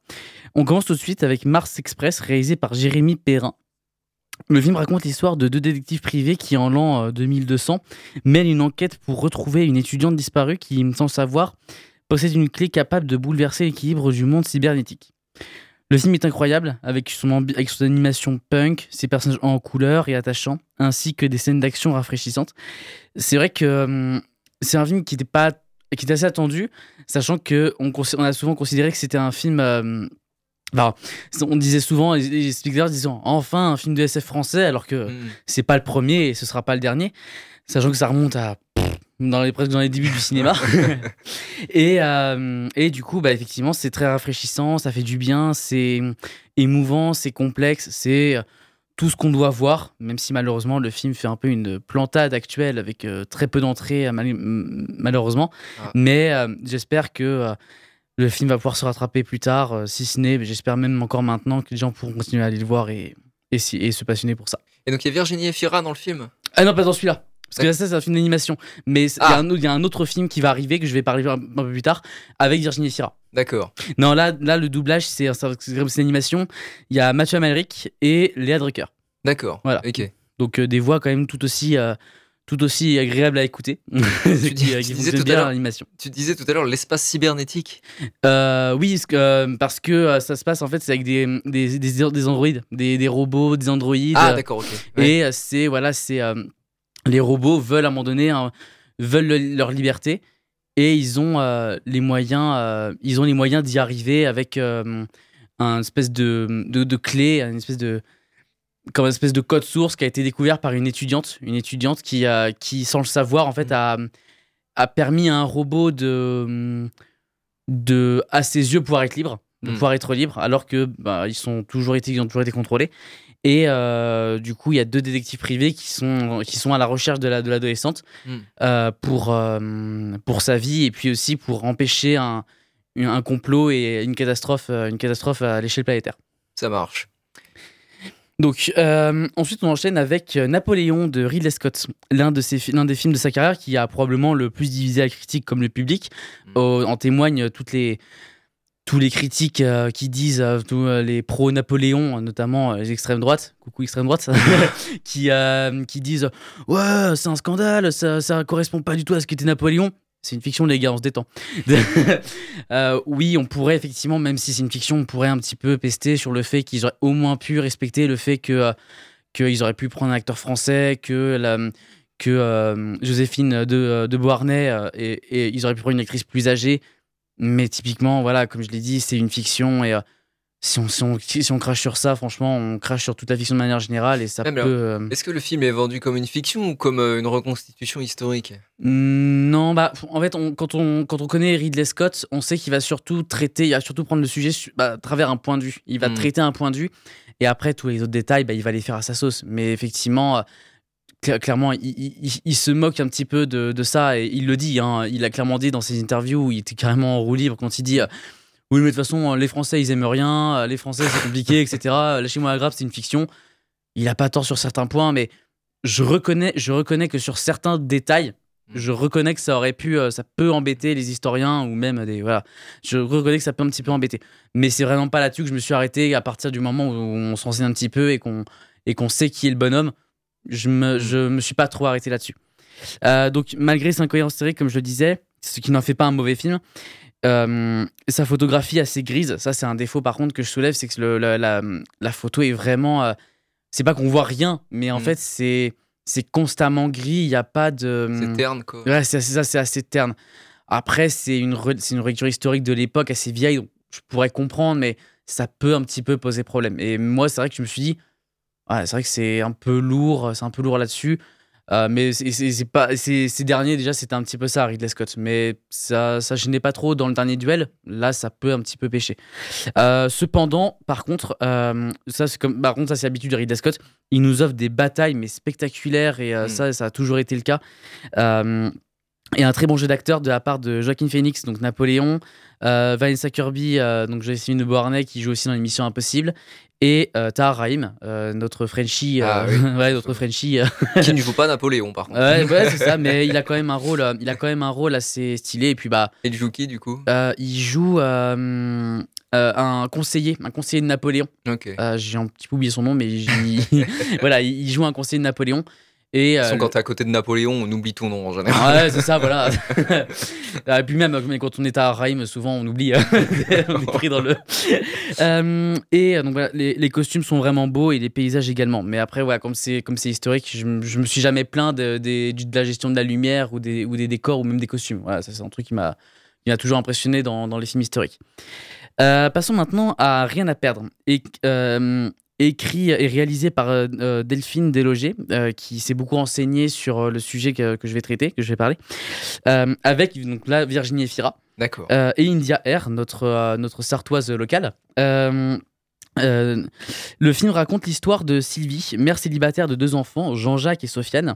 On commence tout de suite avec Mars Express réalisé par Jérémy Perrin. Le film raconte l'histoire de deux détectives privés qui, en l'an euh, 2200, mènent une enquête pour retrouver une étudiante disparue qui, sans savoir, possède une clé capable de bouleverser l'équilibre du monde cybernétique. Le film est incroyable, avec son, avec son animation punk, ses personnages en couleur et attachants, ainsi que des scènes d'action rafraîchissantes. C'est vrai que hum, c'est un film qui était pas qui était assez attendu, sachant que on, a souvent considéré que c'était un film. euh, enfin, on disait souvent, les les spectateurs disant enfin un film de SF français, alors que Mm. c'est pas le premier et ce sera pas le dernier, sachant que ça remonte à dans les presque dans les débuts du cinéma. et, euh, et du coup, bah, effectivement, c'est très rafraîchissant, ça fait du bien, c'est émouvant, c'est complexe, c'est tout ce qu'on doit voir, même si malheureusement le film fait un peu une plantade actuelle avec euh, très peu d'entrées, euh, mal- malheureusement. Ah. Mais euh, j'espère que euh, le film va pouvoir se rattraper plus tard, euh, si ce n'est, j'espère même encore maintenant que les gens pourront continuer à aller le voir et, et, si- et se passionner pour ça. Et donc il y a Virginie Efira dans le film? Ah non, pas dans celui-là. Parce que là, ça, c'est un film d'animation. Mais c'est- il y a Ah. un autre- il y, a un autre film qui va arriver, que je vais parler un, un peu plus tard, avec Virginie Fira. D'accord. Non, là, là le doublage, c'est un- c'est c'est une animation. Il y a Mathieu Amalric et Léa Drucker. D'accord. Voilà. Ok. Donc, euh, des voix quand même tout aussi, euh, tout aussi agréables à écouter. dis- qui, euh, tu qui disais tout à bien l'animation. Tu disais tout à l'heure l'espace cybernétique. Euh, oui, parce que, euh, parce que euh, ça se passe en fait, c'est avec des, des, des, des androïdes, des, des robots, des androïdes. Ah euh, d'accord, ok. Ouais. Et euh, c'est voilà, c'est euh, les robots veulent à un moment donné hein, veulent le- leur liberté et ils ont euh, les moyens euh, ils ont les moyens d'y arriver avec euh, un espèce de, de, de clé, une espèce de comme une espèce de code source qui a été découvert par une étudiante, une étudiante qui a qui sans le savoir en fait a a permis à un robot de de à ses yeux pouvoir être libre, de Mm. pouvoir être libre alors que bah, ils sont toujours été ils ont toujours été contrôlés. Et euh, du coup, il y a deux détectives privés qui sont, qui sont à la recherche de la- de l'adolescente Mm. euh, pour, euh, pour sa vie et puis aussi pour empêcher un, un complot et une catastrophe, une catastrophe à l'échelle planétaire. Ça marche. Donc, ensuite, on enchaîne avec Napoléon de Ridley Scott, l'un de ses fi- l'un des films de sa carrière qui a probablement le plus divisé la critique comme le public. Mm. Au- en témoignent toutes les, tous les critiques euh, qui disent, euh, tous euh, les pro-Napoléon, notamment les extrêmes droites, coucou extrême droite, qui, qui disent Ouais, c'est un scandale, ça, ça correspond pas du tout à ce qu'était Napoléon. C'est une fiction, les gars, on se détend. Oui, on pourrait effectivement, même si c'est une fiction, on pourrait un petit peu pester sur le fait qu'ils auraient au moins pu respecter le fait que qu'ils auraient pu prendre un acteur français, que la, que Joséphine de, de Beauharnais et, et ils auraient pu prendre une actrice plus âgée. Mais typiquement, voilà, comme je l'ai dit, c'est une fiction et euh, si, on, si, on, si on crache sur ça, franchement, on crache sur toute la fiction de manière générale et ça peut. euh, Est-ce que le film est vendu comme une fiction ou comme euh, une reconstitution historique? Non, bah, en fait, on- quand, on, quand on connaît Ridley Scott, on sait qu'il va surtout traiter, il va surtout prendre le sujet su- bah, à travers un point de vue. Il va Mm. traiter un point de vue et après, tous les autres détails, bah, il va les faire à sa sauce. Mais effectivement, clairement, il, il- il- il se moque un petit peu de, de ça et il le dit. hein. il a clairement dit dans ses interviews où il était carrément en roue libre quand il dit. euh, oui, mais de toute façon, les Français, ils aiment rien, euh, les Français, c'est compliqué, etc. Lâchez-moi la grappe, c'est une fiction. Il a pas tort sur certains points, mais je reconnais, je reconnais que sur certains détails, je reconnais que ça aurait pu, euh, ça peut embêter les historiens ou même des. Voilà. Je reconnais que ça peut un petit peu embêter. Mais c'est vraiment pas là-dessus que je me suis arrêté à partir du moment où on s'en sait un petit peu et qu'on et qu'on sait qui est le bonhomme. Je me, je me suis pas trop arrêté là-dessus. Euh, donc, malgré ses incohérences historiques, comme je le disais, ce qui n'en fait pas un mauvais film, euh, sa photographie assez grise, ça c'est un défaut par contre que je soulève, c'est que le- la, la- la photo est vraiment. euh, c'est pas qu'on voit rien, mais en Mm. fait c'est c'est constamment gris, il n'y a pas de. C'est terne quoi. Ouais, c'est ça, c'est assez terne. Après, c'est une, une relecture historique de l'époque assez vieille, donc je pourrais comprendre, mais ça peut un petit peu poser problème. Et moi, c'est vrai que je me suis dit, ouais, c'est vrai que c'est un peu lourd, c'est un peu lourd là-dessus. Euh, mais c'est- pas ces derniers déjà c'était un petit peu ça Ridley Scott. Mais ça ça gênait pas trop dans le dernier duel. Là ça peut un petit peu pêcher. Euh, cependant par contre euh, ça c'est comme par contre ça c'est l'habitude de Ridley Scott. Il nous offre des batailles mais spectaculaires et Mm. ça ça a toujours été le cas. Et un très bon jeu d'acteur de la part de Joaquin Phoenix, donc Napoléon, euh, Vanessa Kirby, euh, donc Joséphine Beauharnais qui joue aussi dans l'émission Impossible, et euh, Tahar Rahim, euh, notre Frenchie, euh, Ah oui. ouais, notre Frenchie. Qui ne joue pas Napoléon, par contre. ouais, ouais, c'est ça, mais il a quand même un rôle, euh, il a quand même un rôle assez stylé. Et puis bah, Et il joue qui, du coup il joue un conseiller, un conseiller de Napoléon. Ok. J'ai un petit peu oublié son nom, mais voilà, il il joue un conseiller de Napoléon. Et De euh, quand t'es à côté de Napoléon, on oublie ton nom en général. Ouais, c'est ça, voilà. et puis même, quand on est à Raïm, souvent on oublie. on est pris dans le. Euh, et euh, donc voilà, les, les costumes sont vraiment beaux et les paysages également. Mais après, voilà, comme c'est comme c'est historique, je, je me suis jamais plaint de, du- de la gestion de la lumière ou des, ou des décors ou même des costumes. Voilà, ça c'est un truc qui m'a qui m'a toujours impressionné dans, dans les films historiques. Euh, passons maintenant à Rien à perdre. Et, euh, écrit et réalisé par euh, euh, Delphine Deloger, euh, qui s'est beaucoup renseigné sur le sujet que, que je vais traiter, que je vais parler, euh, avec donc là Virginie Efira D'accord. et India R, notre, notre sartoise locale. Le film raconte l'histoire de Sylvie, mère célibataire de deux enfants, Jean-Jacques et Sofiane.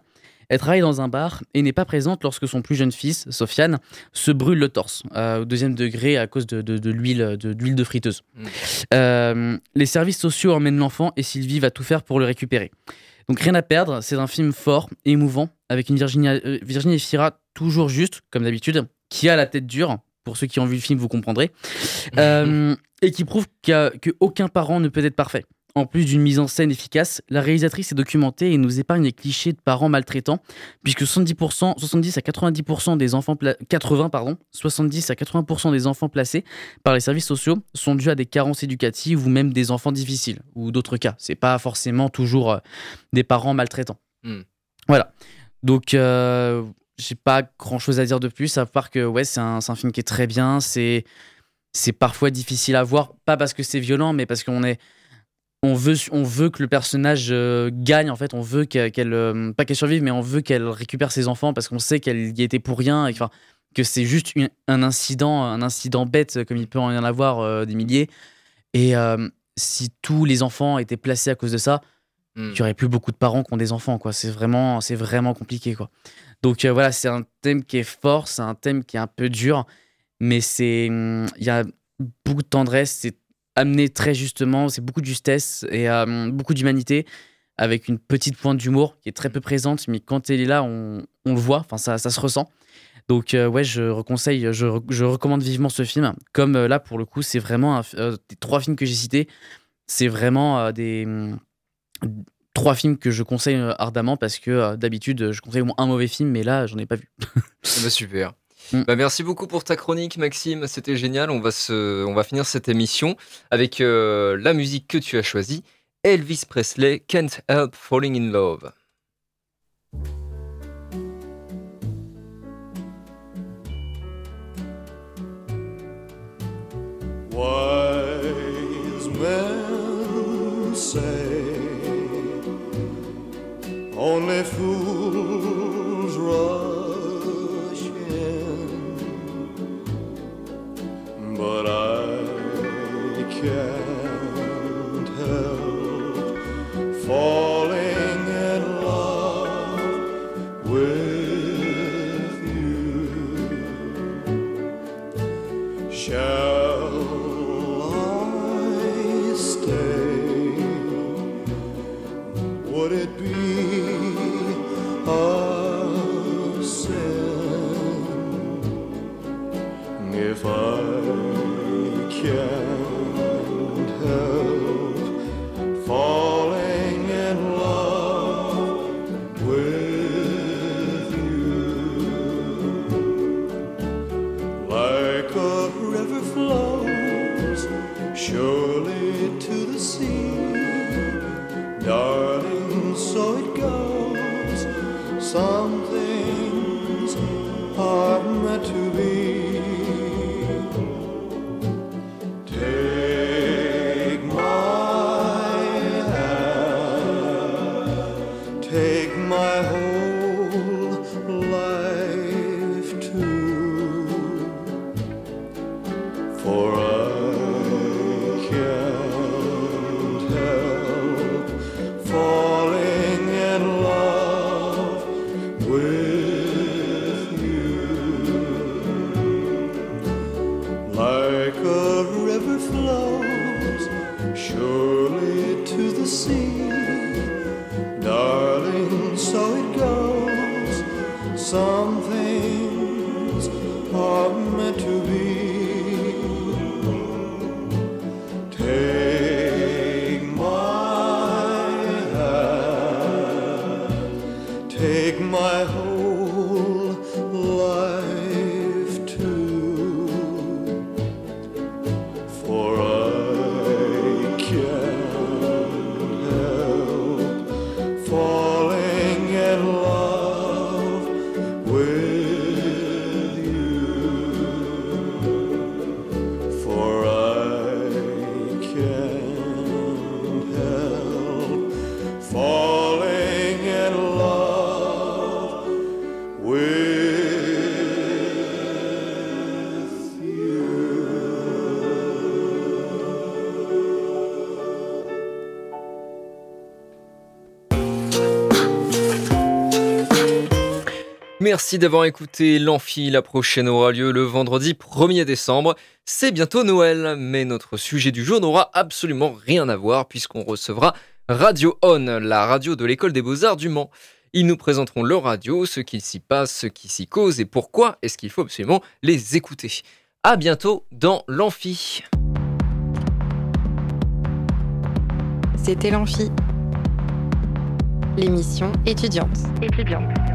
Elle travaille dans un bar et n'est pas présente lorsque son plus jeune fils, Sofiane, se brûle le torse euh, au deuxième degré à cause de, de- de l'huile de, friteuse. Mm. Euh, les services sociaux emmènent l'enfant et Sylvie va tout faire pour le récupérer. Donc rien à perdre, c'est un film fort, émouvant, avec une Virginie, euh, Virginie toujours juste, comme d'habitude, qui a la tête dure. Pour ceux qui ont vu le film, vous comprendrez. Euh, et qui prouve qu'il y a- que aucun parent ne peut être parfait. En plus d'une mise en scène efficace, la réalisatrice est documentée et nous épargne les clichés de parents maltraitants, puisque 70%, 70 à 90% des enfants pla- 80 pardon, 70 à 80% des enfants placés par les services sociaux sont dus à des carences éducatives ou même des enfants difficiles ou d'autres cas. C'est pas forcément toujours euh, des parents maltraitants. Hmm. Voilà. Donc euh, j'ai pas grand chose à dire de plus à part que ouais c'est un, un film qui est très bien. C'est c'est parfois difficile à voir, pas parce que c'est violent, mais parce qu'on est on veut, on veut que le personnage euh, gagne en fait, on veut qu'elle, euh, pas qu'elle survive, mais on veut qu'elle récupère ses enfants parce qu'on sait qu'elle y était pour rien, et que, c'est juste une- un incident, un incident bête comme il peut en y en avoir euh, des milliers. Et euh, si tous les enfants étaient placés à cause de ça, Hmm. il y aurait plus beaucoup de parents qui ont des enfants quoi. C'est vraiment, c'est vraiment compliqué quoi. Donc euh, voilà, c'est un thème qui est fort, c'est un thème qui est un peu dur, mais c'est, hum, il y a beaucoup de tendresse, c'est amené très justement, c'est beaucoup de justesse et euh, beaucoup d'humanité, avec une petite pointe d'humour qui est très peu présente, mais quand elle est là, on, on le voit, enfin ça, ça se ressent. Donc euh, ouais, je recommande vivement ce film. Comme euh, là pour le coup, c'est vraiment un euh, des trois films que j'ai cités, c'est vraiment des hum, trois films que je conseille ardemment parce que d'habitude je conseille au moins un mauvais film, mais là j'en ai pas vu. Ah bah, super. Mm. Bah, merci beaucoup pour ta chronique, Maxime. C'était génial. On va, se... on va finir cette émission avec euh, la musique que tu as choisie Elvis Presley, Can't Help Falling in Love. Wise men say only fools but I Merci d'avoir écouté l'Amphi. La prochaine aura lieu le vendredi 1er décembre. C'est bientôt Noël, mais notre sujet du jour n'aura absolument rien à voir puisqu'on recevra Radio On, la radio de l'école des beaux-arts du Mans. Ils nous présenteront leur radio, ce qu'il s'y passe, ce qui s'y cause et pourquoi est-ce qu'il faut absolument les écouter. À bientôt dans l'Amphi. C'était l'Amphi. L'émission étudiante. Étudiante.